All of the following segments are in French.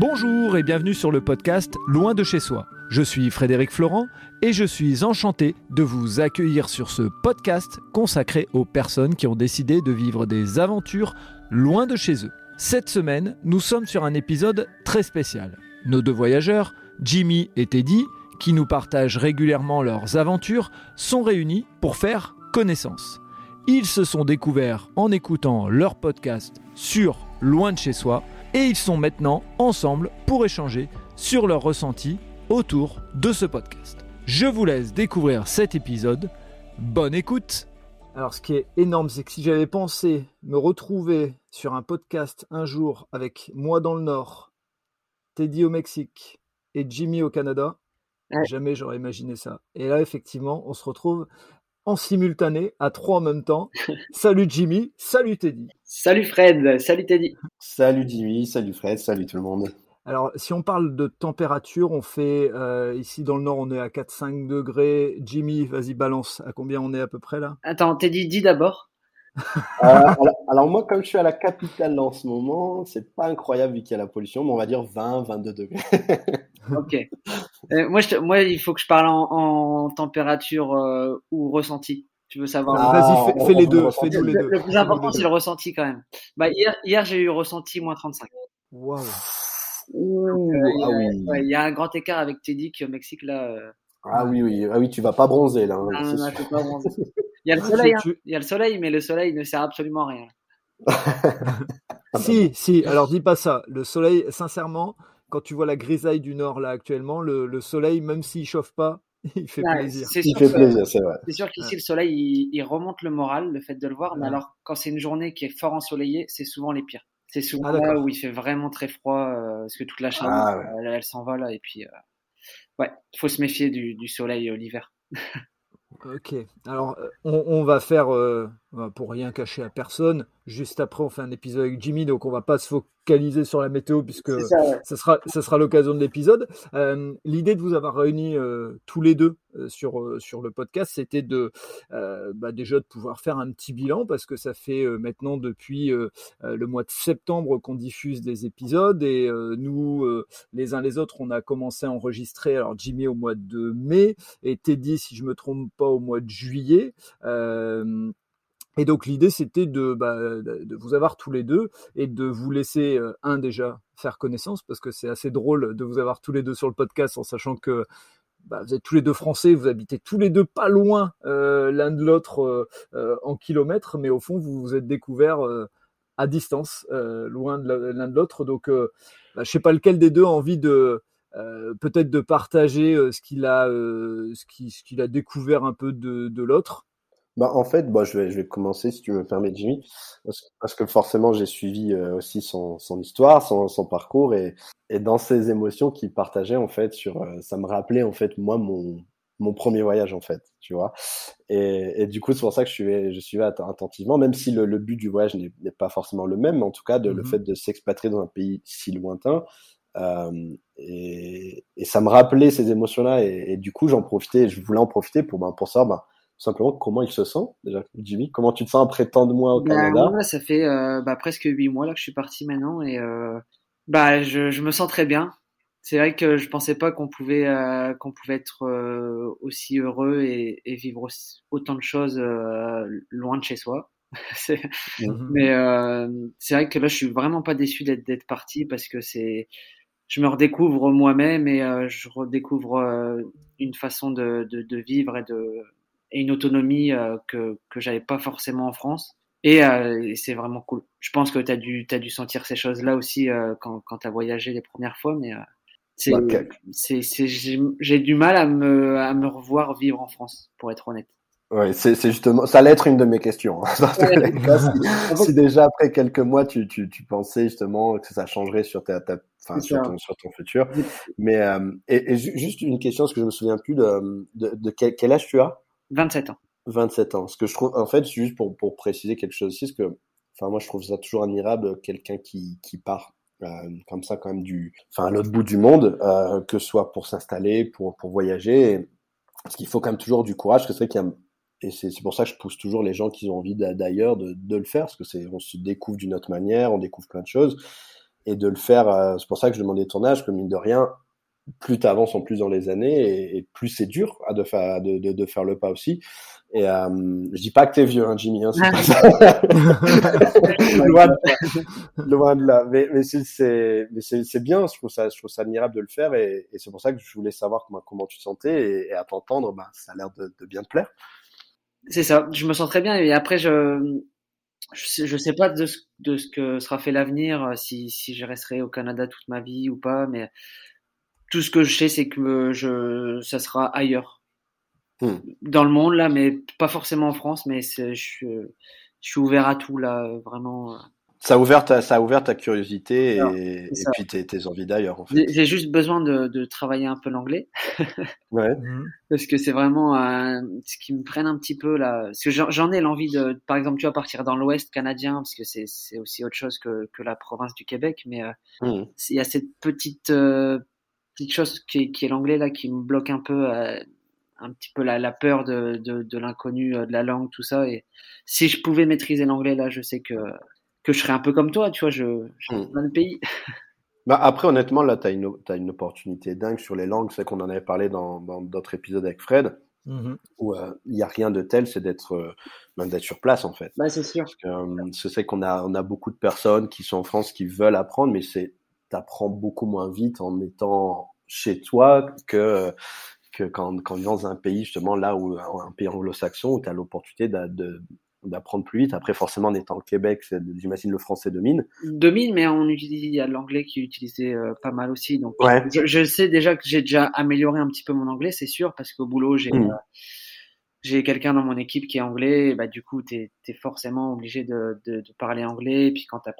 Bonjour et bienvenue sur le podcast Loin de chez soi. Je suis Frédéric Florent et je suis enchanté de vous accueillir sur ce podcast consacré aux personnes qui ont décidé de vivre des aventures loin de chez eux. Cette semaine, nous sommes sur un épisode très spécial. Nos deux voyageurs, Jimmy et Teddy, qui nous partagent régulièrement leurs aventures, sont réunis pour faire connaissance. Ils se sont découverts en écoutant leur podcast sur Loin de chez soi et ils sont maintenant ensemble pour échanger sur leurs ressentis autour de ce podcast. Je vous laisse découvrir cet épisode. Bonne écoute Alors ce qui est énorme, c'est que si j'avais pensé me retrouver sur un podcast un jour avec moi dans le Nord, Teddy au Mexique et Jimmy au Canada, jamais j'aurais imaginé ça. Et là, effectivement, on se retrouve en simultané, à trois en même temps. salut Jimmy, salut Teddy. Salut Fred, salut Teddy. Salut Jimmy, salut Fred, salut tout le monde. Alors, si on parle de température, on fait euh, ici dans le nord, on est à 4-5 degrés. Jimmy, vas-y, balance. À combien on est à peu près là? Attends, Teddy, dis d'abord. Euh, alors, moi, comme je suis à la capitale en ce moment, c'est pas incroyable vu qu'il y a la pollution, mais on va dire 20, 22 degrés. ok. Euh, moi, moi, il faut que je parle en, température euh, ou ressenti. Tu veux savoir ah, Vas-y, fais, les deux. Fais les deux. Le plus important, c'est le ressenti quand même. Bah, hier, hier j'ai eu ressenti moins 35. Waouh. Ah il y a un grand écart avec Teddy qui au Mexique là. Ah oui, oui, ah oui, tu vas pas bronzer là. Hein, ah, non, non, pas bronzer. Il y a le soleil, hein. il y a le soleil, mais le soleil ne sert absolument à rien. si, si. Alors dis pas ça. Le soleil, sincèrement, quand tu vois la grisaille du nord là actuellement, le, soleil, même s'il chauffe pas, il fait plaisir. Il fait plaisir, c'est vrai. C'est sûr qu'ici le soleil, il, remonte le moral, le fait de le voir. Mais alors, quand c'est une journée qui est fort ensoleillée, c'est souvent les pires. C'est souvent ah, là où il fait vraiment très froid, euh, parce que toute la chaleur, ah, elle, s'en va là. Et puis, euh, ouais, faut se méfier du, du soleil l'hiver. Ok, alors euh, on, va faire, euh, pour rien cacher à personne, juste après on fait un épisode avec Jimmy, donc on va pas se focaliser sur la météo puisque ça, sera, ça sera l'occasion de l'épisode. Euh, l'idée de vous avoir réunis tous les deux sur, sur le podcast, c'était de bah, déjà de pouvoir faire un petit bilan parce que ça fait maintenant depuis le mois de septembre qu'on diffuse des épisodes et nous, les uns les autres, on a commencé à enregistrer, alors Jimmy au mois de mai et Teddy, si je me trompe pas, au mois de juillet. Et donc l'idée c'était bah, de, de, vous avoir tous les deux et de vous laisser euh, un déjà faire connaissance parce que c'est assez drôle de vous avoir tous les deux sur le podcast en sachant que bah, vous êtes tous les deux français, vous habitez tous les deux pas loin euh, l'un de l'autre euh, en kilomètres, mais au fond vous vous êtes découverts à distance, loin de l'un de l'autre. Donc bah, je sais pas lequel des deux a envie de peut-être de partager ce qu'il a ce qu'il a découvert un peu de, de l'autre. Bah, en fait, bah, je, vais, je vais commencer, si tu me permets, Jimmy, parce, que forcément, j'ai suivi euh, aussi son, son histoire, son, son parcours, et, et dans ces émotions qu'il partageait, en fait, sur, euh, ça me rappelait, en fait, moi, mon, mon premier voyage, en fait, tu vois. Et, et du coup, c'est pour ça que je suivais, je suivais attentivement, même si le, le but du voyage n'est pas forcément le même, mais en tout cas, de, le mmh fait de s'expatrier dans un pays si lointain, euh, et, et, ça me rappelait ces émotions-là, et, et, du coup, j'en profitais, je voulais en profiter pour, ben, pour savoir, ben, simplement comment il se sent. Déjà Jimmy comment tu te sens après tant de mois au bah, Canada? moi, ça fait euh, bah, presque huit mois là que je suis parti maintenant et euh, bah je, je, me sens très bien. C'est vrai que je pensais pas qu'on pouvait euh, qu'on pouvait être aussi heureux et, et vivre autant de choses loin de chez soi. Mhm. mais c'est vrai que là je suis vraiment pas déçu d'être d'être parti parce que c'est je me redécouvre moi-même et je redécouvre une façon de, de, de vivre et de et une autonomie euh, que que j'avais pas forcément en France. Et, euh, c'est vraiment cool. Je pense que tu as dû as dû sentir ces choses-là aussi euh, quand quand tu as voyagé les premières fois, mais c'est bah, c'est j'ai du mal à me à me revoir vivre en France, pour être honnête. Oui, c'est justement, ça allait être une de mes questions. Hein. si, déjà après quelques mois, tu, tu, tu, pensais justement que ça changerait sur ta, ta enfin, sur ton, sur ton futur. Mais et, et, juste une question, parce que je me souviens plus de, de, de quel, quel, âge tu as? 27 ans. 27 ans. Ce que je trouve, en fait, juste pour, pour préciser quelque chose aussi, parce que, enfin, moi, je trouve ça toujours admirable, quelqu'un qui, qui part euh, comme ça, quand même, du, enfin, à l'autre bout du monde, euh, que ce soit pour s'installer, pour, pour voyager. parce qu'il faut quand même toujours du courage, parce que c'est vrai qu'il y a et c'est pour ça que je pousse toujours les gens qui ont envie d'ailleurs de, de, le faire, parce que c'est on se découvre d'une autre manière, on découvre plein de choses. et de le faire. c'est pour ça que je demandais ton âge, que mine de rien, plus tu avances en plus dans les années et, plus c'est dur à de, faire, de, de, de, faire le pas aussi. Et euh, je dis pas que t'es vieux, hein, Jimmy. Hein, c'est pas ça. loin, de, loin de là. Mais, mais c'est bien. Je trouve ça, je trouve ça admirable de le faire. Et, et c'est pour ça que je voulais savoir comment, comment tu te sentais. Et, et à t'entendre, bah, ça a l'air de, de, bien te plaire. C'est ça. Je me sens très bien. Et après, je je sais, je sais pas de ce, de ce que sera fait l'avenir, si, si je resterai au Canada toute ma vie ou pas. Mais tout ce que je sais, c'est que je, ça sera ailleurs Hmm. dans le monde là, mais pas forcément en France, mais je, je, suis ouvert à tout là, vraiment. Euh. Ça a ouvert ta, ça a ouvert ta curiosité et, et puis tes, tes envies d'ailleurs. En fait. J'ai juste besoin de, de travailler un peu l'anglais. ouais. Hmm. Parce que c'est vraiment ce qui me freine un petit peu là. Parce que j'en ai l'envie de, par exemple, tu vois, partir dans l'Ouest canadien, parce que c'est aussi autre chose que, que la province du Québec, mais euh, hmm. il y a cette petite euh, petite chose qui est, qui est l'anglais là qui me bloque un peu un petit peu la, la peur de, de, de l'inconnu, euh, de la langue, tout ça. Et si je pouvais maîtriser l'anglais, là, je sais que, que je serais un peu comme toi, tu vois, je, hmm. dans le pays. Bah après, honnêtement, là, tu as une, as une opportunité dingue sur les langues. C'est qu'on en avait parlé dans d'autres épisodes avec Fred, mm-hmm. où euh, il n'y a rien de tel, c'est d'être euh, même d'être sur place, en fait. Bah, c'est sûr. Parce que euh, c'est qu'on a, on a beaucoup de personnes qui sont en France qui veulent apprendre, mais c'est apprends beaucoup moins vite en étant chez toi que que quand, quand dans un pays, justement, là où un pays anglo-saxon, où tu as l'opportunité d'apprendre plus vite. Après, forcément, en étant au Québec, j'imagine le français domine. Domine, mais on utilise, il y a l'anglais qui est utilisé euh, pas mal aussi. Donc, ouais. je, sais déjà que j'ai déjà amélioré un petit peu mon anglais, c'est sûr, parce qu'au boulot, j'ai mmh. euh, j'ai quelqu'un dans mon équipe qui est anglais, bah du coup, tu es, forcément obligé de, de, de, parler anglais. Et puis quand tu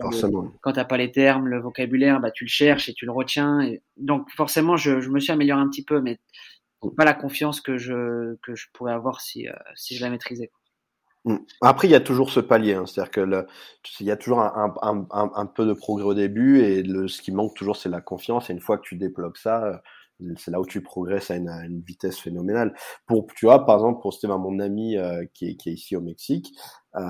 n'as pas, les termes, le vocabulaire, bah, tu le cherches et tu le retiens. Et donc forcément, je, je me suis amélioré un petit peu, mais pas la confiance que je, que je pourrais avoir si, euh, si je la maîtrisais. Mmh. Après, il y a toujours ce palier, hein. c'est-à-dire que le, il y a toujours un, un, un, un, peu de progrès au début et le, ce qui manque toujours, c'est la confiance. Et une fois que tu débloques ça, euh, c'est là où tu progresses à une, vitesse phénoménale. Pour, tu vois, par exemple, pour Stéphane, mon ami euh, qui, est, qui est ici au Mexique, euh,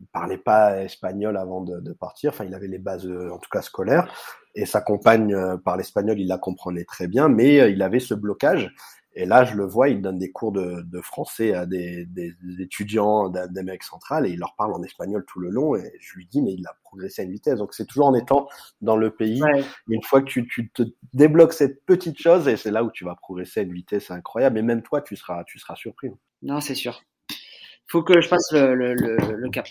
il parlait pas espagnol avant de, de, partir. Enfin, il avait les bases, en tout cas scolaires, et sa compagne par l'espagnol, il la comprenait très bien, mais il avait ce blocage. Et là, je le vois, il donne des cours de, de français à des, des, étudiants d'Amérique centrale et il leur parle en espagnol tout le long. Et je lui dis, mais il a progressé à une vitesse. Donc c'est toujours en étant dans le pays. Une fois que tu, tu, te débloques cette petite chose, et c'est là où tu vas progresser à une vitesse incroyable. Et même toi, tu seras, tu seras surpris. Non, c'est sûr. Il faut que je fasse le, le, le, le cap.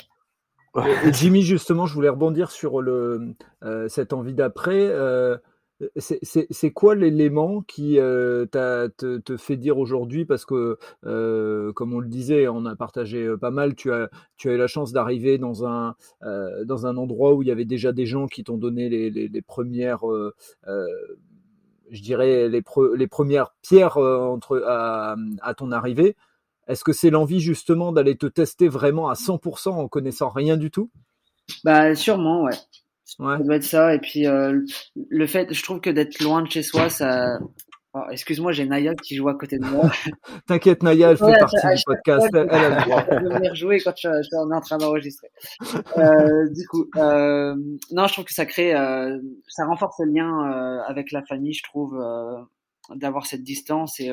Jimmy, justement, je voulais rebondir sur le, euh, cette envie d'après. Euh, c'est quoi l'élément qui euh, te, fait dire aujourd'hui, parce que euh, comme on le disait, on a partagé euh, pas mal, tu as, tu as eu la chance d'arriver dans, un euh, dans un endroit où il y avait déjà des gens qui t'ont donné les, les, premières, je dirais, les, pre, les premières pierres entre, à, à ton arrivée. Est-ce que c'est l'envie justement d'aller te tester vraiment à 100% en connaissant rien du tout? Bah sûrement, ouais. Ouais. Ça doit être ça. Et puis euh, le fait, je trouve que d'être loin de chez soi, ça. Oh, Excuse-moi, j'ai Naya qui joue à côté de moi. T'inquiète, Naya, elle fait ouais, partie du podcast. Elle, elle a le droit. de venir jouer quand je, je, on est en train d'enregistrer. Euh, du coup, euh, non, je trouve que ça crée, euh, ça renforce le lien euh, avec la famille, je trouve, euh, d'avoir cette distance et,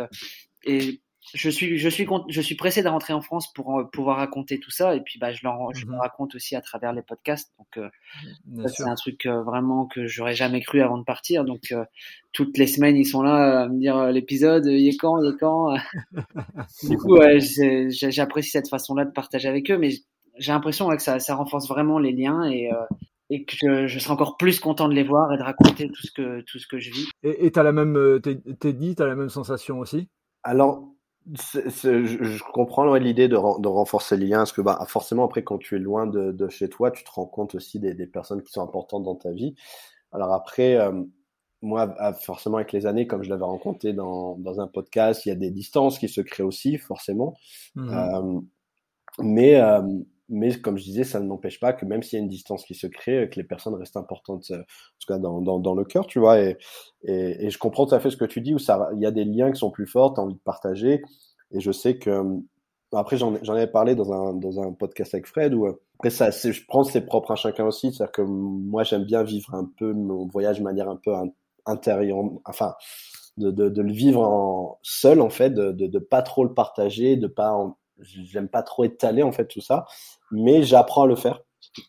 et je suis, je suis, je suis pressé de rentrer en France pour euh, pouvoir raconter tout ça. Et puis, bah, je, leur, je mmh raconte aussi à travers les podcasts. Donc, euh, c'est un truc euh, vraiment que j'aurais jamais cru avant de partir. Donc, euh, toutes les semaines, ils sont là à me dire l'épisode, il est quand, il est quand. du coup, ouais, j'apprécie cette façon-là de partager avec eux. Mais j'ai l'impression que ça, ça renforce vraiment les liens et, et que je, je, serai encore plus content de les voir et de raconter tout ce que, tout ce que je vis. Et tu as la même, t'es dit, tu as la même sensation aussi? Alors, je, je, comprends l'idée de, de, renforcer les liens, parce que bah, forcément, après, quand tu es loin de, de, chez toi, tu te rends compte aussi des, des, personnes qui sont importantes dans ta vie. Alors après, euh, moi, forcément, avec les années, comme je l'avais rencontré dans, dans un podcast, il y a des distances qui se créent aussi, forcément. Mmh. Euh, mais, euh, mais comme je disais, ça ne n'empêche pas que même s'il y a une distance qui se crée, que les personnes restent importantes, euh, en tout cas dans, dans, dans le cœur, tu vois. Et, et, je comprends tout à fait ce que tu dis, où il y a des liens qui sont plus forts, tu as envie de partager. Et je sais que après, j'en ai parlé dans un, dans un podcast avec Fred où après ça, je pense c'est propre à chacun aussi. C'est-à-dire que moi, j'aime bien vivre un peu mon voyage de manière un peu intérieure, enfin, de, de, le vivre seul en fait, de, de pas trop le partager, de pas, j'aime pas trop étaler en fait tout ça, mais j'apprends à le faire.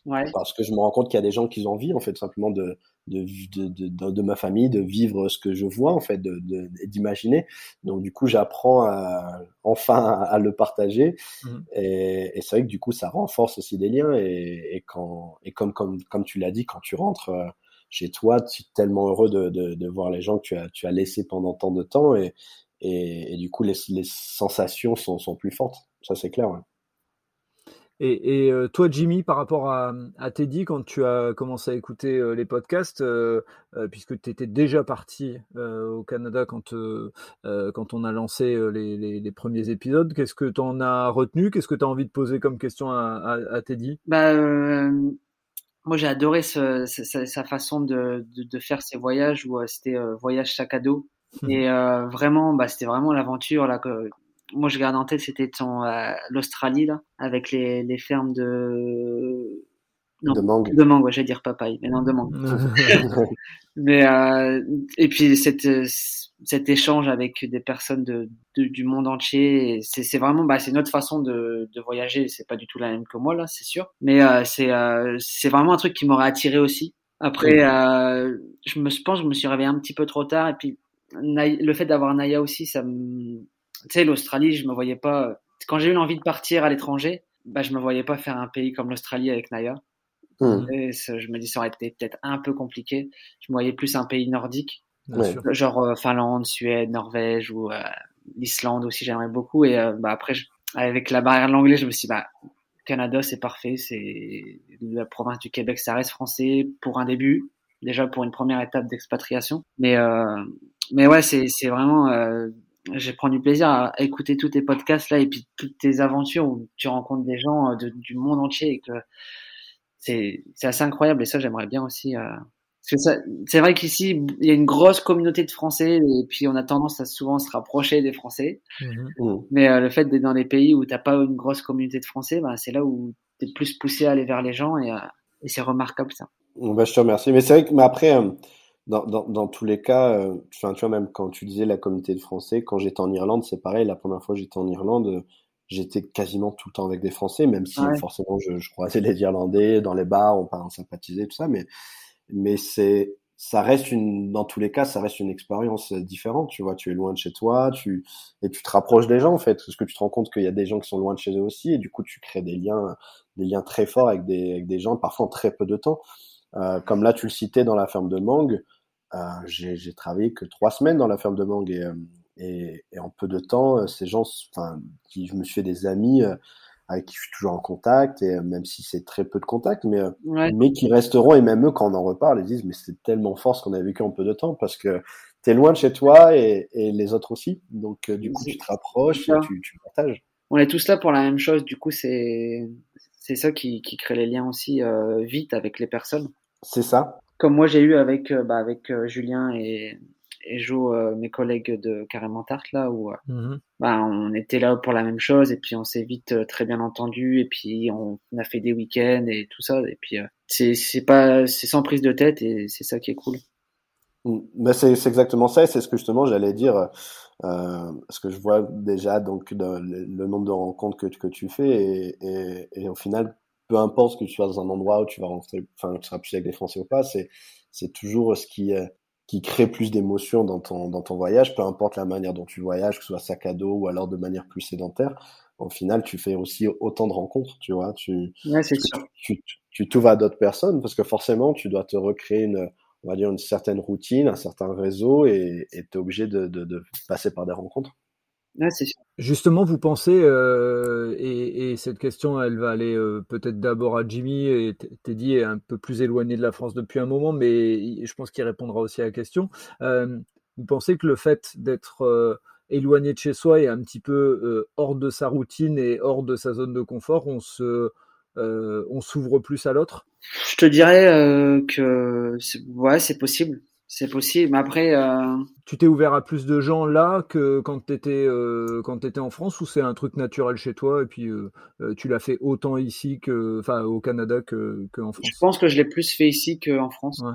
Ouais. Parce que je me rends compte qu'il y a des gens qui ont envie en fait simplement de, de, de, de, de, ma famille, de vivre ce que je vois en fait, de, d'imaginer. Donc du coup, j'apprends à, enfin à, le partager. Mmh. Et, et c'est vrai que du coup, ça renforce aussi des liens. Et, et quand et comme comme comme tu l'as dit, quand tu rentres euh, chez toi, tu es tellement heureux de, de, de, voir les gens que tu as tu as laissés pendant tant de temps. Et et, et du coup, les, les sensations sont, sont plus fortes. Ça, c'est clair. Ouais. Et, et euh, toi, Jimmy, par rapport à, à, Teddy, quand tu as commencé à écouter euh, les podcasts, euh, puisque tu étais déjà parti au Canada quand, quand on a lancé les, les, les premiers épisodes, qu'est-ce que tu en as retenu? Qu'est-ce que tu as envie de poser comme question à, à, à Teddy? Bah, Moi, j'ai adoré ce, sa, sa, façon de, de, de, faire ses voyages où c'était voyage sac à dos. Et vraiment, bah, c'était vraiment l'aventure là que moi je garde en tête c'était euh, l'Australie là avec les, les fermes de non, de mangue. De mangue, j'allais dire papaye, mais non de mangue. mais euh, et puis cette, cet échange avec des personnes de, du monde entier, c'est vraiment bah c'est notre façon de, de voyager. C'est pas du tout la même que moi là, c'est sûr. Mais euh, c'est euh, c'est vraiment un truc qui m'aurait attiré aussi. Après, euh, je me pense, je me suis réveillé un petit peu trop tard et puis le fait d'avoir Naya aussi, ça me tu sais, l'Australie, je me voyais pas. Quand j'ai eu l'envie de partir à l'étranger, bah, je me voyais pas faire un pays comme l'Australie avec Naya. Mmh. Et je me dis, ça aurait été peut-être un peu compliqué. Je me voyais plus un pays nordique, genre euh, Finlande, Suède, Norvège ou euh, l'Islande aussi, j'aimerais beaucoup. Et euh, bah, après, avec la barrière de l'anglais, je me suis dit, bah, Canada, c'est parfait. C'est la province du Québec, ça reste français pour un début, déjà pour une première étape d'expatriation. Mais mais ouais, c'est c'est vraiment j'ai pris du plaisir à écouter tous tes podcasts là et puis toutes tes aventures où tu rencontres des gens euh, de, du monde entier et que c'est c'est assez incroyable et ça j'aimerais bien aussi euh, c'est vrai qu'ici il y a une grosse communauté de Français et puis on a tendance à souvent se rapprocher des Français mhm. mmh. mais euh, le fait d'être dans des pays où t'as pas une grosse communauté de Français bah, c'est là où t'es plus poussé à aller vers les gens et, et c'est remarquable ça bah, je te remercie mais c'est vrai que mais après dans, dans, dans, tous les cas, euh, tu vois, même quand tu disais la communauté de Français, quand j'étais en Irlande, c'est pareil. La première fois que j'étais en Irlande, euh, j'étais quasiment tout le temps avec des Français, même si forcément je, je croisais les Irlandais dans les bars, on, on sympathisait, tout ça. Mais, mais c'est, ça reste une, dans tous les cas, ça reste une expérience différente. Tu vois, tu es loin de chez toi, tu, et tu te rapproches des gens, en fait, parce que tu te rends compte qu'il y a des gens qui sont loin de chez eux aussi, et du coup, tu crées des liens, des liens très forts avec des, avec des gens, parfois en très peu de temps. Euh, comme là, tu le citais dans la ferme de Mangue, euh, j'ai travaillé que trois semaines dans la ferme de mangue et, euh, et, et en peu de temps, euh, ces gens, enfin, qui je me suis fait des amis avec qui je suis toujours en contact et même si c'est très peu de contact, mais mais qui resteront et même eux quand on en reparle, ils disent mais c'est tellement fort ce qu'on a vécu en peu de temps parce que tu es loin de chez toi et, et les autres aussi, donc du coup tu te rapproches et tu, tu, partages. On est tous là pour la même chose, du coup c'est c'est ça qui, qui crée les liens aussi euh, vite avec les personnes. C'est ça comme moi j'ai eu avec euh, bah, avec euh, Julien et et Jo, euh, mes collègues de Carrément Tarte là où mmh bah, on était là pour la même chose et puis on s'est vite très bien entendu et puis on, a fait des week-ends et tout ça et puis c'est c'est pas c'est sans prise de tête et c'est ça qui est cool. Mmh. Mais c'est exactement ça et c'est ce que justement j'allais dire euh, parce que je vois déjà donc le, le, nombre de rencontres que, que tu fais et, et, et au final peu importe que tu sois dans un endroit où tu vas rentrer, enfin, tu seras plus avec des Français ou pas, c'est, c'est toujours ce qui, euh, qui crée plus d'émotions dans ton, dans ton voyage, peu importe la manière dont tu voyages, que ce soit sac à dos ou alors de manière plus sédentaire. Au final, tu fais aussi autant de rencontres, tu vois. Tu, ouais, c'est sûr. Tu, tu, t'ouvres à d'autres personnes parce que forcément, tu dois te recréer une, on va dire, une certaine routine, un certain réseau et tu es obligé de, de, de passer par des rencontres. Justement, vous pensez, euh, et, et, cette question, elle va aller euh, peut-être d'abord à Jimmy, et Teddy est un peu plus éloigné de la France depuis un moment, mais je pense qu'il répondra aussi à la question. Euh, vous pensez que le fait d'être éloigné de chez soi et un petit peu hors de sa routine et hors de sa zone de confort, on se, on s'ouvre plus à l'autre? Je te dirais que ouais, c'est possible C'est possible. Mais après, euh... tu t'es ouvert à plus de gens là que quand tu étais euh, quand étais en France ou c'est un truc naturel chez toi et puis euh, tu l'as fait autant ici que enfin au Canada que qu'en France. Je pense que je l'ai plus fait ici qu'en France. Ouais.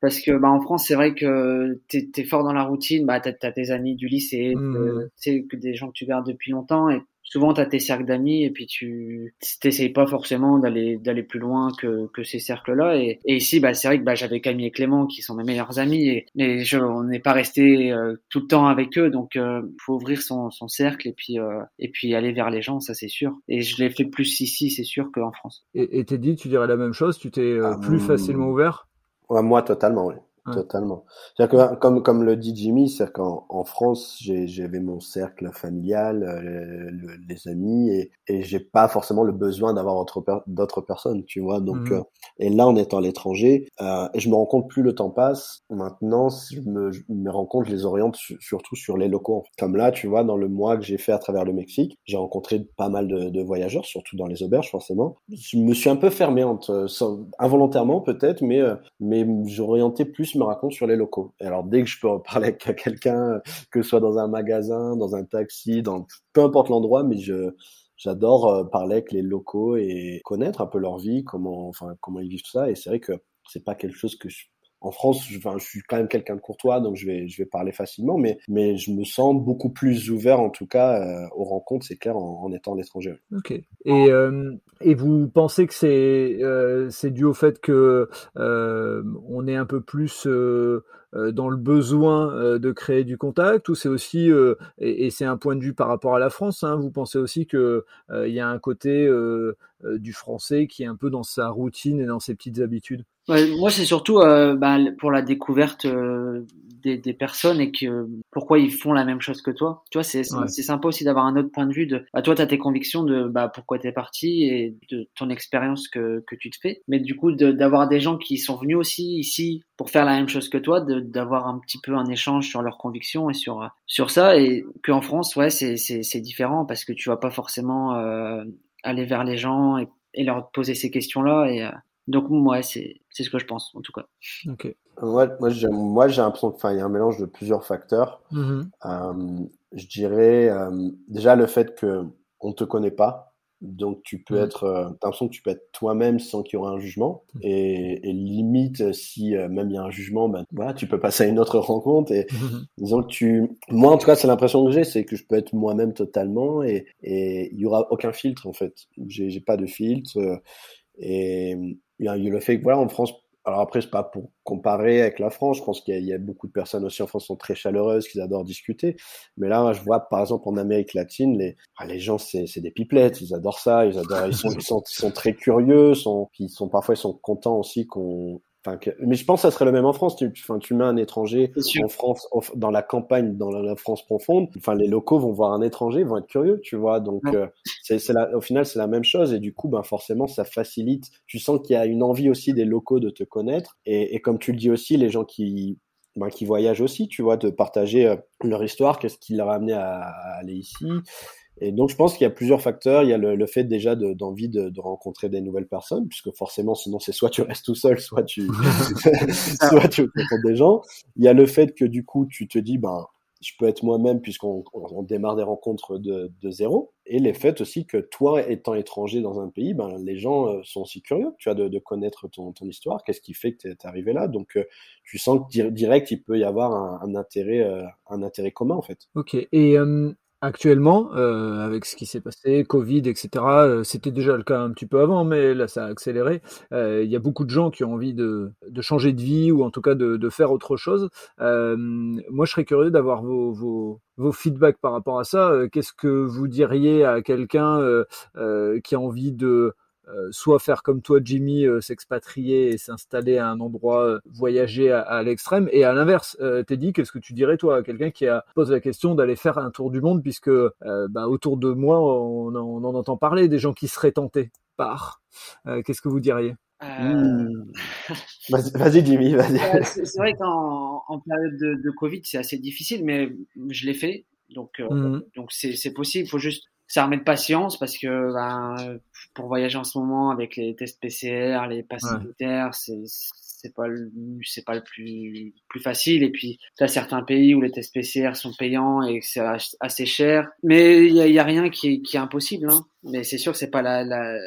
Parce que bah en France c'est vrai que t'es es fort dans la routine, bah t'as as tes amis du lycée, mmh. c'est que des gens que tu gardes depuis longtemps et souvent tu as tes cercles d'amis et puis tu t'essayes pas forcément d'aller d'aller plus loin que, que ces cercles là et, et ici bah c'est vrai que bah j'avais Camille et Clément qui sont mes meilleurs amis et mais je on n'est pas resté euh, tout le temps avec eux. Donc euh, faut ouvrir son, son cercle et puis euh, et puis aller vers les gens ça c'est sûr. Et je l'ai fait plus ici c'est sûr qu'en France. Et t'es dit tu dirais la même chose? Tu t'es euh, ah, plus hmm. facilement ouvert? Ouais, moi totalement oui Totalement. C'est-à-dire que, comme, comme le dit Jimmy, c'est qu'en en France, j'avais mon cercle familial, euh, les amis, et, et j'ai pas forcément le besoin d'avoir d'autres personnes, tu vois. Donc, mmh. euh, et là, en étant à l'étranger, euh, je me rends compte plus le temps passe. Maintenant, je me, je me rends compte, je les oriente surtout sur les locaux. Comme là, tu vois, dans le mois que j'ai fait à travers le Mexique, j'ai rencontré pas mal de, de, voyageurs, surtout dans les auberges, forcément. Je me suis un peu fermé, entre, involontairement peut-être, mais, euh, mais j'orientais plus me raconte sur les locaux. Et alors dès que je peux parler avec quelqu'un, que ce soit dans un magasin, dans un taxi, dans peu importe l'endroit, mais je j'adore euh, parler avec les locaux et connaître un peu leur vie, comment enfin comment ils vivent tout ça. Et c'est vrai que c'est pas quelque chose que je en France, je, suis quand même quelqu'un de courtois, donc je vais, parler facilement, mais, je me sens beaucoup plus ouvert, en tout cas, euh, aux rencontres, c'est clair, en, étant à l'étranger. Ok. Et, euh, et vous pensez que c'est, euh, dû au fait que on est un peu plus dans le besoin de créer du contact, ou c'est aussi, et, c'est un point de vue par rapport à la France, hein, vous pensez aussi que il y a un côté du français qui est un peu dans sa routine et dans ses petites habitudes moi, c'est surtout euh, bah, pour la découverte euh, des, des, personnes et que pourquoi ils font la même chose que toi. Tu vois, c'est c'est sympa aussi d'avoir un autre point de vue. De, bah, toi, tu as tes convictions de bah, pourquoi tu es parti et de ton expérience que, que tu te fais. Mais du coup, d'avoir des gens qui sont venus aussi ici pour faire la même chose que toi, d'avoir un petit peu un échange sur leurs convictions et sur sur ça. Et qu'en France, ouais, c'est différent parce que tu vas pas forcément euh, aller vers les gens et, et leur poser ces questions-là. Et, donc, moi, c'est ce que je pense, en tout cas. Ok. Ouais, moi, j'ai moi, j'ai l'impression qu'il y a un mélange de plusieurs facteurs. Mm-hmm. euh, je dirais euh, déjà le fait que on te connaît pas. Donc, tu peux mm-hmm. être, euh, t'as l'impression que tu peux être toi-même sans qu'il y ait un jugement. Mm-hmm. Et, et, limite, si euh, même il y a un jugement, ben voilà, tu peux passer à une autre rencontre. Et disons que tu, moi en tout cas, c'est l'impression que j'ai, c'est que je peux être moi-même totalement et et il y aura aucun filtre en fait. J'ai j'ai pas de filtre et il y a le fait que voilà en France alors après c'est pas pour comparer avec la France. Je pense qu'il y, a beaucoup de personnes aussi en France qui sont très chaleureuses qui adorent discuter. Mais là je vois par exemple en Amérique latine les ah, gens c'est c'est des pipelettes. Ils adorent ça. Ils adorent ils sont ils sont, ils sont très curieux sont ils sont parfois ils sont contents aussi qu'on mais je pense que ça serait le même en France. Tu, enfin, tu mets un étranger en France, dans la campagne, dans la, France profonde. Enfin, les locaux vont voir un étranger, vont être curieux, tu vois. Donc, euh, c'est, c'est au final, c'est la même chose. Et du coup, ben forcément, ça facilite. Tu sens qu'il y a une envie aussi des locaux de te connaître. Et, et comme tu le dis aussi, les gens qui ben, qui voyagent aussi, tu vois, de partager euh, leur histoire, qu'est-ce qui leur a amené à, à aller ici, et donc, je pense qu'il y a plusieurs facteurs. Il y a le, le fait déjà d'envie de, de, rencontrer des nouvelles personnes, puisque forcément, sinon, c'est soit tu restes tout seul, soit tu, soit tu rencontres des gens. Il y a le fait que du coup, tu te dis, ben, je peux être moi-même puisqu'on on démarre des rencontres de, de zéro. Et le fait aussi que toi, étant étranger dans un pays, ben, les gens euh, sont aussi curieux, tu vois, de, de connaître ton, ton histoire. Qu'est-ce qui fait que tu es, arrivé là? Donc, euh, tu sens que direct, il peut y avoir un, un intérêt, euh, un intérêt commun, en fait. Ok. Et Actuellement, euh, avec ce qui s'est passé, Covid, etc., euh, c'était déjà le cas un petit peu avant, mais là, ça a accéléré. Euh, il y a beaucoup de gens qui ont envie de, changer de vie ou en tout cas de, faire autre chose. Moi, je serais curieux d'avoir vos, vos, vos, feedbacks par rapport à ça. Qu'est-ce que vous diriez à quelqu'un qui a envie de euh, soit faire comme toi, Jimmy, euh, s'expatrier et s'installer à un endroit, euh, voyager à, l'extrême, et à l'inverse, Teddy, qu'est-ce que tu dirais toi? À quelqu'un qui a pose la question d'aller faire un tour du monde, puisque bah, autour de moi, on, on, en entend parler des gens qui seraient tentés par. qu'est-ce que vous diriez? Mmh. Vas-y, Jimmy, vas-y. c'est vrai qu'en en période de, de Covid, c'est assez difficile, mais je l'ai fait. Donc, mmh. donc c'est possible. Il faut juste ça remet de patience parce que ben, pour voyager en ce moment avec les tests PCR, les passes sanitaires, c'est c'est pas le c'est pas le plus plus facile et puis tu as certains pays où les tests PCR sont payants et c'est assez cher mais il y a, y a, rien qui est, qui est impossible hein. mais c'est sûr que c'est pas la, la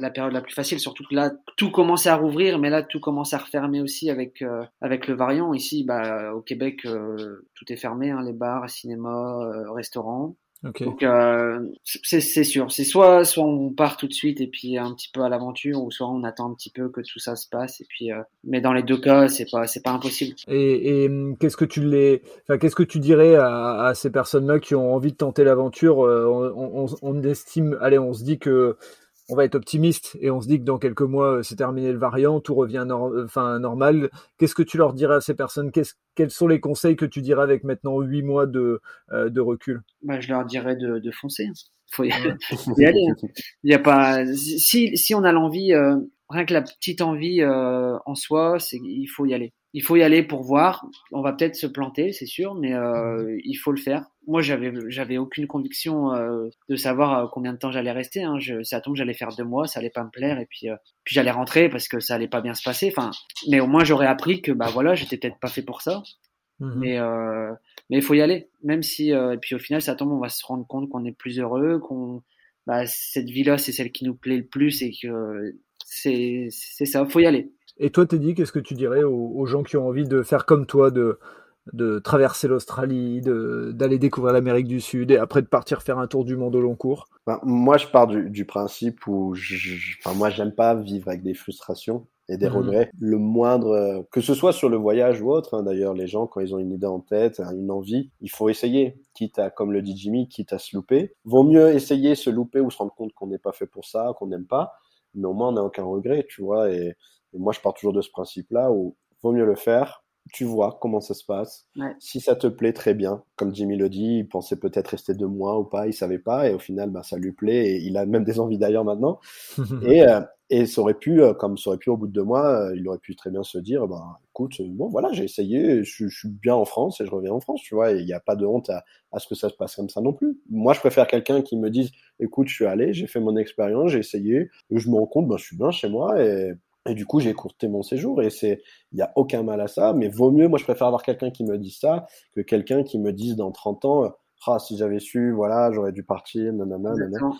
la période la plus facile, surtout que là tout commence à rouvrir, mais là tout commence à refermer aussi avec euh, avec le variant. Ici, bah, au Québec, euh, tout est fermé, hein, les bars, cinéma, euh, restaurants. Donc euh, c'est sûr, c'est soit soit on part tout de suite et puis un petit peu à l'aventure, ou soit on attend un petit peu que tout ça se passe et puis. Euh, mais dans les deux cas, c'est pas c'est pas impossible. Et, et hum, qu'est-ce que tu les, enfin qu'est-ce que tu dirais à, à ces personnes-là qui ont envie de tenter l'aventure euh, on, on, on, estime, allez, on se dit que on va être optimiste et on se dit que dans quelques mois, euh, c'est terminé le variant, tout revient enfin, normal. Qu'est-ce que tu leur dirais à ces personnes? Quels sont les conseils que tu dirais avec maintenant huit mois de, euh, de recul? Bah, Je leur dirais de, de foncer. Il faut y, aller. Hein. Il y a pas... si, si on a l'envie, euh, rien que la petite envie en soi, c'est il faut y aller il faut y aller pour voir. On va peut-être se planter, c'est sûr, mais euh, il faut le faire. Moi, j'avais j'avais aucune conviction euh, de savoir euh, combien de temps j'allais rester. Hein. Je, ça tombe, j'allais faire deux mois, ça allait pas me plaire, et puis euh, puis j'allais rentrer parce que ça allait pas bien se passer. Enfin, mais au moins j'aurais appris que bah voilà, j'étais peut-être pas fait pour ça. Mhm. Mais euh, mais il faut y aller, même si et puis au final ça tombe, on va se rendre compte qu'on est plus heureux, qu'on bah cette vie-là c'est celle qui nous plaît le plus et que c'est c'est ça, faut y aller. Et toi, Teddy, qu'est-ce que tu dirais aux, gens qui ont envie de faire comme toi, de, de traverser l'Australie, d'aller découvrir l'Amérique du Sud et après de partir faire un tour du monde au long cours? Ben, Moi, je pars du, du principe où je, enfin, moi, j'aime pas vivre avec des frustrations et des mmh. regrets. Le moindre, que ce soit sur le voyage ou autre, hein, d'ailleurs, les gens, quand ils ont une idée en tête, une envie, il faut essayer, quitte à, comme le dit Jimmy, quitte à se louper. Vaut mieux essayer, se louper ou se rendre compte qu'on n'est pas fait pour ça, qu'on n'aime pas, mais au moins on n'a aucun regret, tu vois, et et moi, je pars toujours de ce principe-là où vaut mieux le faire. Tu vois comment ça se passe. Si ça te plaît, très bien. Comme Jimmy le dit, il pensait peut-être rester deux mois ou pas, il savait pas. Et au final, bah, ça lui plaît. Et il a même des envies d'ailleurs maintenant. et, euh, et ça aurait pu, euh, comme ça aurait pu au bout de deux mois, euh, il aurait pu très bien se dire, bah, écoute, bon, voilà, j'ai essayé, je, je, suis bien en France et je reviens en France, tu vois. Il n'y a pas de honte à, à, ce que ça se passe comme ça non plus. Moi, je préfère quelqu'un qui me dise, écoute, je suis allé, j'ai fait mon expérience, j'ai essayé, je me rends compte, bah, je suis bien chez moi et et du coup, j'ai courté mon séjour et c'est, il n'y a aucun mal à ça, mais vaut mieux, moi, je préfère avoir quelqu'un qui me dise ça que quelqu'un qui me dise dans 30 ans, ah, si j'avais su, voilà, j'aurais dû partir, nanana, nanana.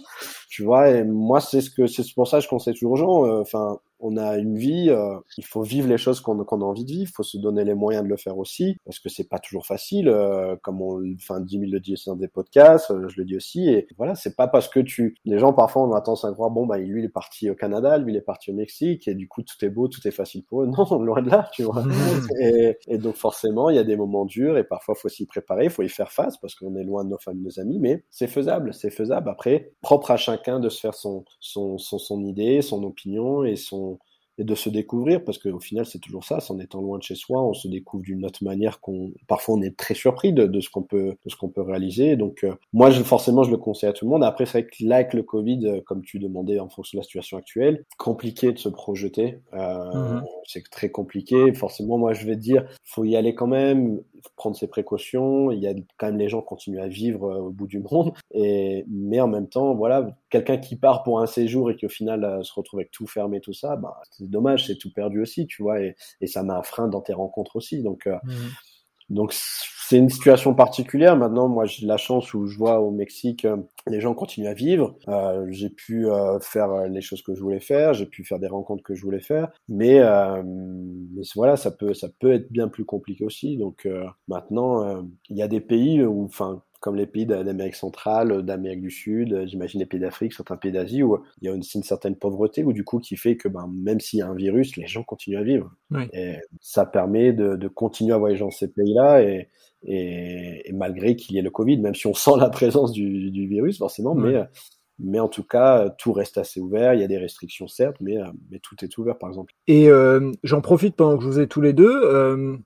Tu vois, et moi, c'est ce que, c'est pour ça que je conseille toujours aux gens, euh, enfin, on a une vie, euh, il faut vivre les choses qu'on a envie de vivre, il faut se donner les moyens de le faire aussi, parce que c'est pas toujours facile, euh, comme on, enfin, 10 000 le dit dans des podcasts, euh, je le dis aussi, et voilà, c'est pas parce que tu, les gens parfois on a tendance à croire, bon bah lui il est parti au Canada, lui il est parti au Mexique, et du coup tout est beau, tout est facile pour eux, non, loin de là, tu vois. et, et, donc forcément il y a des moments durs, et parfois faut s'y préparer, faut y faire face, parce qu'on est loin de nos familles, nos amis, mais c'est faisable, c'est faisable. Après, propre à chacun de se faire son, son, son, son idée, son opinion et son et de se découvrir, parce qu'au final, c'est toujours ça, c'est en étant loin de chez soi, on se découvre d'une autre manière qu'on, parfois on est très surpris de, de ce qu'on peut, de ce qu'on peut réaliser. Donc, euh, moi, je, forcément, je le conseille à tout le monde. Après, c'est vrai que là, avec le Covid, euh, comme tu demandais en fonction de la situation actuelle, compliqué de se projeter. Euh, mmh C'est très compliqué. Forcément, moi, je vais te dire, faut y aller quand même, prendre ses précautions. Il y a quand même les gens qui continuent à vivre au bout du monde. Et, mais en même temps, voilà, quelqu'un qui part pour un séjour et qui au final euh, se retrouve avec tout fermé, tout ça, bah, c'est dommage, c'est tout perdu aussi, tu vois. Et, et ça met un frein dans tes rencontres aussi. Donc, euh, mmh. Donc c'est une situation particulière. Maintenant, moi j'ai la chance où je vois au Mexique euh, les gens continuent à vivre. Euh, j'ai pu euh, faire les choses que je voulais faire, j'ai pu faire des rencontres que je voulais faire, mais, euh, mais voilà, ça peut ça peut être bien plus compliqué aussi. Donc maintenant, il y a des pays où, enfin comme les pays d'Amérique centrale, d'Amérique du Sud, j'imagine les pays d'Afrique, certains pays d'Asie, où il y a une, une, certaine pauvreté, ou du coup qui fait que ben, même s'il y a un virus, les gens continuent à vivre. Oui. Et ça permet de, de, continuer à voyager dans ces pays-là, et, et, et, malgré qu'il y ait le Covid, même si on sent la présence du, du virus forcément, oui. mais mais en tout cas, tout reste assez ouvert. Il y a des restrictions, certes, mais, mais tout est ouvert, par exemple. Et euh, j'en profite pendant que je vous ai tous les deux. Euh,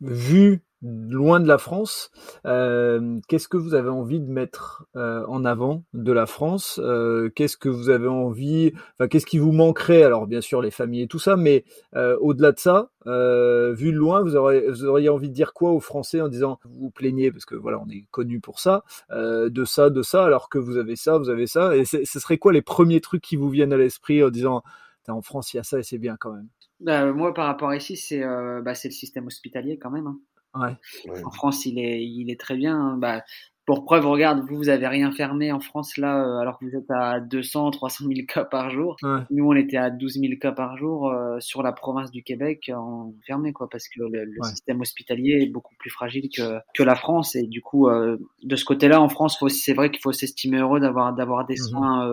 vu loin de la France. Euh, qu'est-ce que vous avez envie de mettre euh, en avant de la France euh, Qu'est-ce que vous avez envie Enfin, qu'est-ce qui vous manquerait? Alors, bien sûr, les familles et tout ça, mais au-delà de ça, vu de loin, vous, auriez, envie de dire quoi aux Français en disant vous vous plaignez parce que voilà, on est connu pour ça, de ça, de ça, alors que vous avez ça, vous avez ça. Et ce serait quoi les premiers trucs qui vous viennent à l'esprit en disant en France, il y a ça et c'est bien quand même? Bah, moi, par rapport à ici, c'est bah, le système hospitalier quand même. Hein. Ouais. En France, il est, il est très bien. Hein. Bah, pour preuve, regarde, vous, vous avez rien fermé en France là, euh, alors que vous êtes à 200, 300 000 cas par jour. Nous, on était à 12 000 cas par jour euh, sur la province du Québec, en fermé quoi, parce que le, système hospitalier est beaucoup plus fragile que, que la France. Et du coup, euh, de ce côté-là, en France, c'est vrai qu'il faut s'estimer heureux d'avoir d'avoir des mmh soins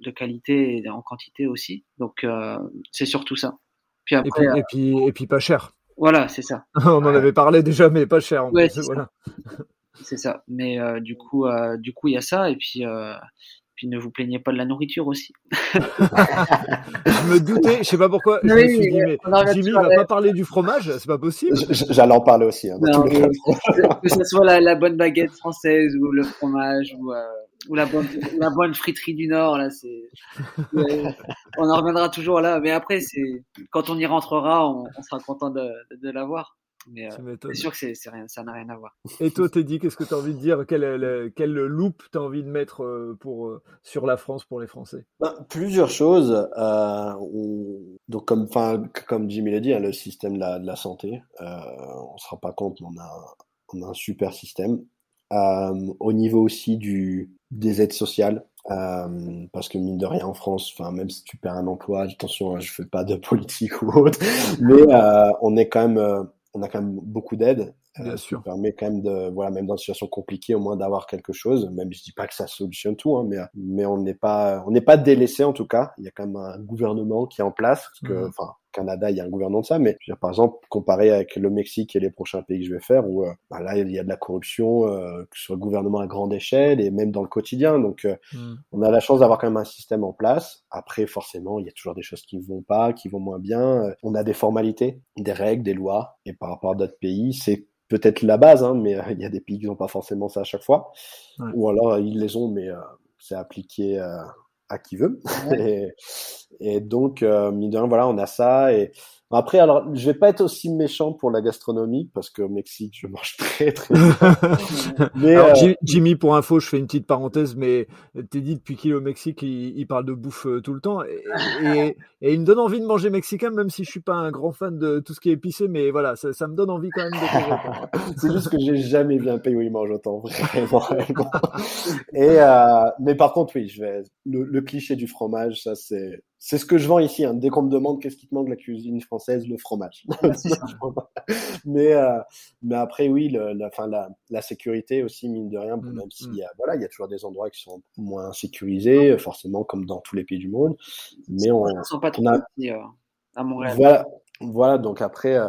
de qualité et en quantité aussi. Donc, c'est surtout ça. Puis après, et puis, et puis pas cher. Voilà, c'est ça. On en avait parlé déjà, mais pas cher. En ouais, c'est voilà. ça. Mais euh, du coup, euh, du coup, il y a ça, et puis, euh, puis ne vous plaignez pas de la nourriture aussi. je me doutais, je sais pas pourquoi. Je me suis dit, mais Jimmy va pas parler du fromage, c'est pas possible. J'allais en parler aussi. Hein, que, ce soit la, la, bonne baguette française ou le fromage ou ou la bonne, la bonne friterie du Nord. Là, c'est, on en reviendra toujours là. Mais après, c'est quand on y rentrera, on, sera content de, de, l'avoir. Mais euh, c'est sûr que c'est, rien, ça n'a rien à voir. Et toi, dit qu'est-ce que tu as envie de dire? Quelle, quelle loupe tu as envie de mettre euh, pour, euh, sur la France pour les Français? Ben, Plusieurs choses. Euh, donc, comme, comme Jimmy l'a dit, hein, le système de la, de la santé, on ne se rend pas compte, mais on a, on a un super système. Au niveau aussi du, des aides sociales. Euh, parce que mine de rien en France, enfin même si tu perds un emploi, attention, hein, je fais pas de politique ou autre, mais euh, on est quand même, euh, on a quand même beaucoup d'aides. Euh, Bien sûr. permet quand même de, voilà, même dans une situation compliquée, au moins d'avoir quelque chose. Même je dis pas que ça solutionne tout, hein, mais mais on n'est pas, on n'est pas délaissé en tout cas. Il y a quand même un gouvernement qui est en place, parce que, mmh. Canada, il y a un gouvernement de ça, mais par exemple, comparé avec le Mexique et les prochains pays que je vais faire, où euh, bah là, il y a de la corruption euh, sur le gouvernement à grande échelle et même dans le quotidien. Donc, euh, hmm. on a la chance d'avoir quand même un système en place. Après, forcément, il y a toujours des choses qui ne vont pas, qui vont moins bien. Euh, on a des formalités, des règles, des lois, et par rapport à d'autres pays, c'est peut-être la base, hein, mais il y a des pays qui n'ont pas forcément ça à chaque fois. Ou alors, ils les ont, mais c'est appliqué à qui veut. et, et, donc, euh, mine de rien, voilà, on a ça. Et après, alors, je vais pas être aussi méchant pour la gastronomie parce qu'au Mexique, je mange très très. mais alors, euh... Jimmy, pour info, je fais une petite parenthèse, mais t'es dit depuis qu'il est au Mexique, il, il, parle de bouffe euh, tout le temps et, et, et, il me donne envie de manger mexicain, même si je suis pas un grand fan de tout ce qui est épicé, mais voilà, ça, ça me donne envie quand même de. C'est juste que j'ai jamais vu un pays où il mange autant, vraiment. vraiment. et euh, mais par contre, oui, je vais le, le cliché du fromage, ça c'est c'est ce que je vends ici. Hein. Dès qu'on me demande qu'est-ce qui te manque de la cuisine française, le fromage. mais euh, mais après oui, le, la, fin, la, la sécurité aussi mine de rien. Mmh, même s'il y a voilà, il y a toujours des endroits qui sont moins sécurisés, forcément comme dans tous les pays du monde. Mais on, on, pas on a, euh, à Montréal. Voilà, voilà. Donc après. Euh,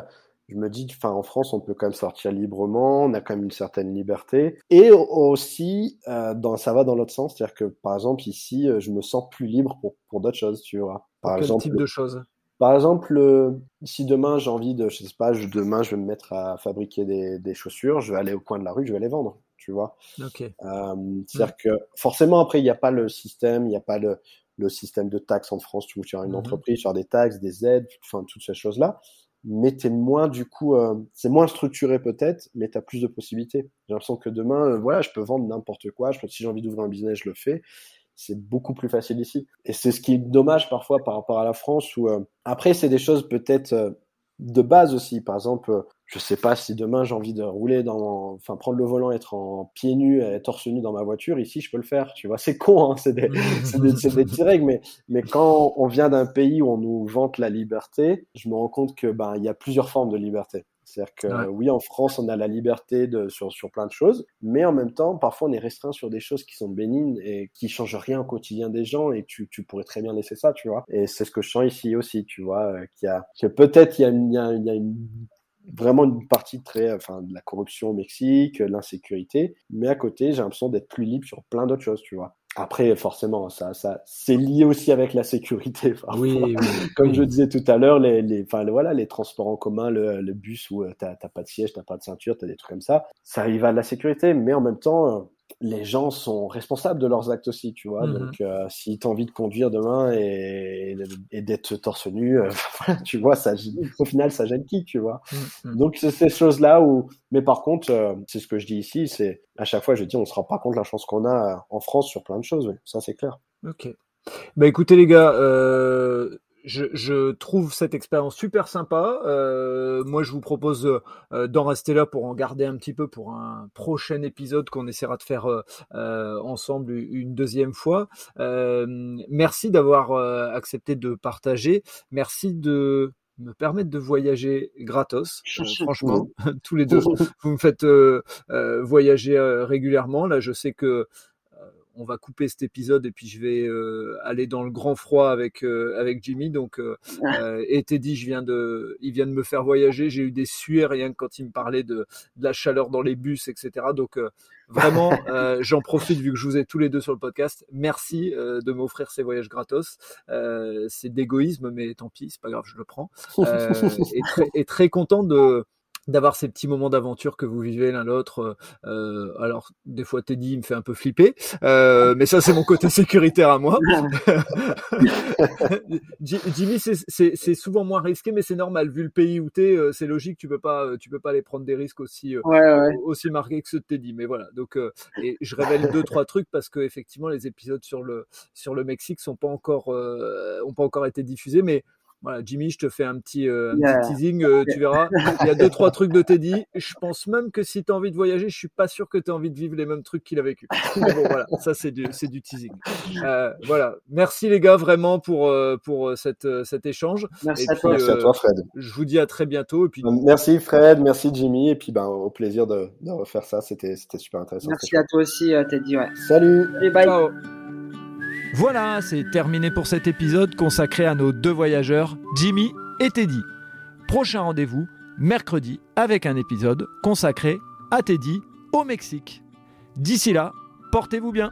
je me dis, enfin, en France, on peut quand même sortir librement, on a quand même une certaine liberté. Et aussi, euh, dans, ça va dans l'autre sens, c'est-à-dire que, par exemple, ici, euh, je me sens plus libre pour, pour d'autres choses, tu vois. Par quel exemple, type de choses? Par exemple, euh, si demain j'ai envie de, je sais pas, demain je vais me mettre à fabriquer des, des chaussures, je vais aller au coin de la rue, je vais les vendre, tu vois. Ok. Euh, c'est-à-dire que forcément après il n'y a pas le système, il n'y a pas le, le système de taxes en France, tu vois, une mmh entreprise, sur des taxes, des aides, enfin toutes ces choses-là mais t'es moins du coup, euh, c'est moins structuré peut-être, mais t'as plus de possibilités. J'ai l'impression que demain, euh, voilà, je peux vendre n'importe quoi. Je pense si j'ai envie d'ouvrir un business, je le fais. C'est beaucoup plus facile ici. Et c'est ce qui est dommage parfois par rapport à la France où euh, après c'est des choses peut-être de base aussi. Par exemple, je sais pas si demain j'ai envie de rouler dans, enfin prendre le volant, être en pieds nus, et torse nu dans ma voiture, ici je peux le faire. Tu vois, c'est con, hein, c'est des, c'est des, des règles, mais mais quand on vient d'un pays où on nous vante la liberté, je me rends compte que ben il y a plusieurs formes de liberté. C'est-à-dire que oui, en France, on a la liberté de, sur, sur plein de choses, mais en même temps, parfois, on est restreint sur des choses qui sont bénignes et qui changent rien au quotidien des gens et tu, tu pourrais très bien laisser ça, tu vois. Et c'est ce que je sens ici aussi, tu vois, euh, qu'il y a, que peut-être il y a, il y a, il y a une vraiment une partie très, enfin, de la corruption au Mexique, l'insécurité. Mais à côté, j'ai l'impression d'être plus libre sur plein d'autres choses, tu vois. après, forcément, ça, ça, c'est lié aussi avec la sécurité. Oui, Comme je disais tout à l'heure, les, les, enfin, voilà, les transports en commun, le, le bus où euh, t'as, t'as pas de siège, t'as pas de ceinture, t'as des trucs comme ça, ça y va de la sécurité. Mais en même temps, euh, les gens sont responsables de leurs actes aussi, tu vois. Mm-hmm. Donc, euh, si tu as envie de conduire demain et, et d'être torse nu, euh, tu vois, ça, au final, ça gêne qui, tu vois. Mm-hmm. Donc, c'est ces choses-là où, mais par contre, euh, c'est ce que je dis ici, c'est à chaque fois, je dis, on se rend pas compte de la chance qu'on a en France sur plein de choses, ça, c'est clair. Ok. Bah écoutez les gars, euh, je, je, trouve cette expérience super sympa. Euh, moi, je vous propose euh, d'en rester là pour en garder un petit peu pour un prochain épisode qu'on essaiera de faire euh, ensemble une deuxième fois. Euh, merci d'avoir euh, accepté de partager. Merci de me permettre de voyager gratos. franchement, tous les deux, vous me faites voyager régulièrement. Là, je sais que on va couper cet épisode et puis je vais euh, aller dans le grand froid avec euh, avec Jimmy. Donc euh, et Teddy, je viens de, il vient de me faire voyager. J'ai eu des sueurs rien que quand il me parlait de, de la chaleur dans les bus, etc. Donc vraiment, j'en profite vu que je vous ai tous les deux sur le podcast. Merci de m'offrir ces voyages gratos. c'est d'égoïsme, mais tant pis, c'est pas grave, je le prends. et, très, et très content de d'avoir ces petits moments d'aventure que vous vivez l'un l'autre. Euh, alors des fois Teddy il me fait un peu flipper, euh, mais ça c'est mon côté sécuritaire à moi. Jimmy c'est souvent moins risqué, mais c'est normal vu le pays où t'es, euh, c'est logique, tu peux pas tu peux pas aller prendre des risques aussi aussi marqués que ceux de Teddy. Mais voilà donc et je révèle deux trois trucs parce que effectivement les épisodes sur le sur le Mexique sont pas encore ont pas encore été diffusés, mais voilà, Jimmy, je te fais un petit, euh, teasing, euh, tu verras. Il y a deux, trois trucs de Teddy. Je pense même que si tu as envie de voyager, je suis pas sûr que tu as envie de vivre les mêmes trucs qu'il a vécu. bon, voilà, ça c'est du, c'est du teasing. Euh, voilà. Merci les gars vraiment pour, pour cette, cet échange. Merci, à, toi. merci à toi, Fred. Je vous dis à très bientôt. Et puis... Merci Fred, merci Jimmy. Et puis ben, au plaisir de, de refaire ça. C'était, c'était super intéressant. Merci à toi aussi, Teddy. Ouais. Salut. Et bye. Ciao. Voilà, c'est terminé pour cet épisode consacré à nos deux voyageurs, Jimmy et Teddy. Prochain rendez-vous, mercredi, avec un épisode consacré à Teddy au Mexique. D'ici là, portez-vous bien.